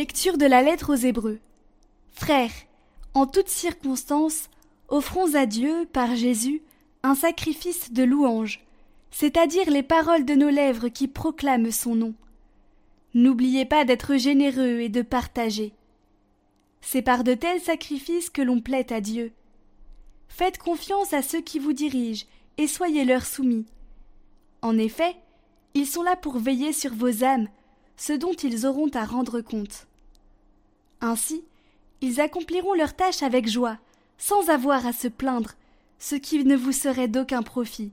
Lecture de la lettre aux Hébreux. Frères, en toutes circonstances, offrons à Dieu, par Jésus, un sacrifice de louange, c'est-à-dire les paroles de nos lèvres qui proclament son nom. N'oubliez pas d'être généreux et de partager. C'est par de tels sacrifices que l'on plaît à Dieu. Faites confiance à ceux qui vous dirigent et soyez leur soumis. En effet, ils sont là pour veiller sur vos âmes, ce dont ils auront à rendre compte. Ainsi, ils accompliront leur tâche avec joie, sans avoir à se plaindre, ce qui ne vous serait d'aucun profit.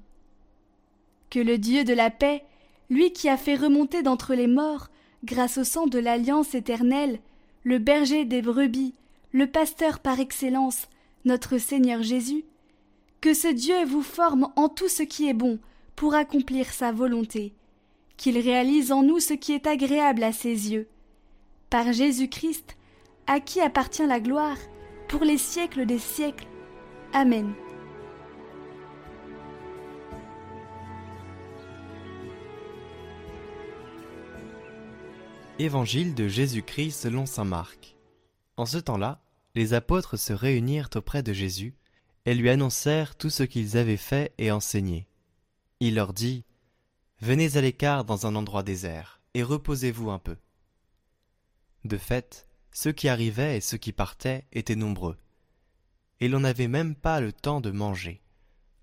Que le Dieu de la paix, lui qui a fait remonter d'entre les morts, grâce au sang de l'alliance éternelle, le berger des brebis, le pasteur par excellence, notre Seigneur Jésus, que ce Dieu vous forme en tout ce qui est bon pour accomplir sa volonté, qu'il réalise en nous ce qui est agréable à ses yeux. Par Jésus-Christ, à qui appartient la gloire, pour les siècles des siècles. Amen. Évangile de Jésus-Christ selon saint Marc. En ce temps-là, les apôtres se réunirent auprès de Jésus et lui annoncèrent tout ce qu'ils avaient fait et enseigné. Il leur dit Venez à l'écart dans un endroit désert et reposez-vous un peu. De fait, ceux qui arrivaient et ceux qui partaient étaient nombreux, et l'on n'avait même pas le temps de manger.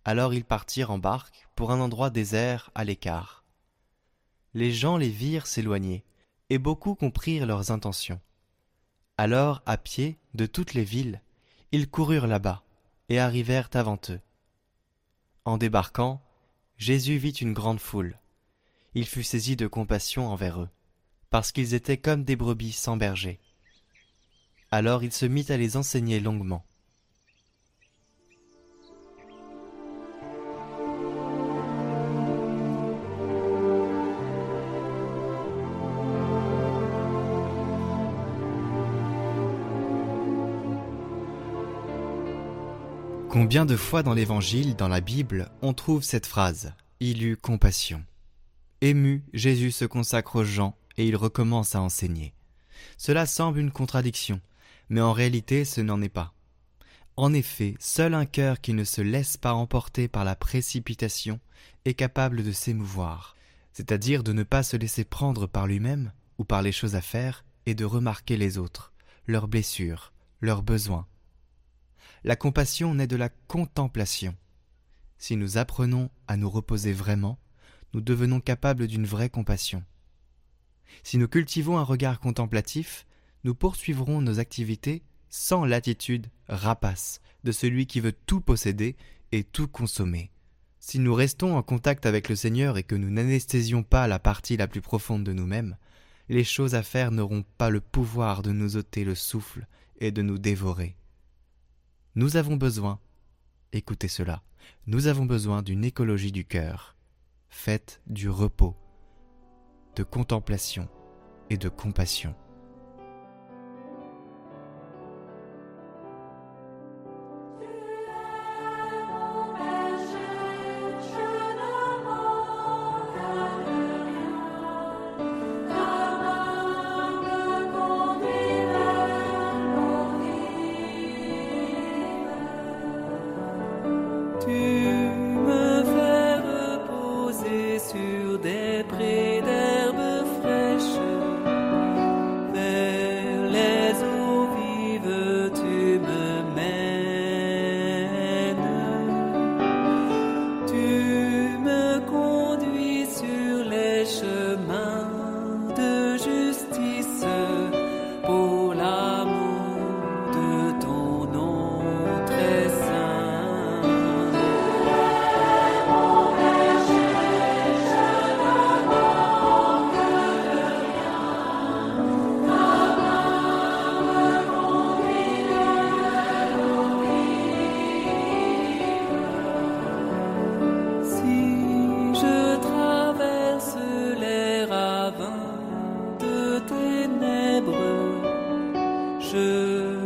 Alors ils partirent en barque pour un endroit désert à l'écart. Les gens les virent s'éloigner et beaucoup comprirent leurs intentions. Alors, à pied, de toutes les villes, ils coururent là-bas, et arrivèrent avant eux. En débarquant, Jésus vit une grande foule. Il fut saisi de compassion envers eux, parce qu'ils étaient comme des brebis sans berger. Alors il se mit à les enseigner longuement. Combien de fois dans l'Évangile, dans la Bible, on trouve cette phrase Il eut compassion. Ému, Jésus se consacre aux gens et il recommence à enseigner. Cela semble une contradiction, mais en réalité ce n'en est pas. En effet, seul un cœur qui ne se laisse pas emporter par la précipitation est capable de s'émouvoir, c'est-à-dire de ne pas se laisser prendre par lui-même ou par les choses à faire et de remarquer les autres, leurs blessures, leurs besoins, la compassion naît de la contemplation. Si nous apprenons à nous reposer vraiment, nous devenons capables d'une vraie compassion. Si nous cultivons un regard contemplatif, nous poursuivrons nos activités sans l'attitude rapace de celui qui veut tout posséder et tout consommer. Si nous restons en contact avec le Seigneur et que nous n'anesthésions pas la partie la plus profonde de nous-mêmes, les choses à faire n'auront pas le pouvoir de nous ôter le souffle et de nous dévorer. Nous avons besoin, écoutez cela, nous avons besoin d'une écologie du cœur, faite du repos, de contemplation et de compassion. 是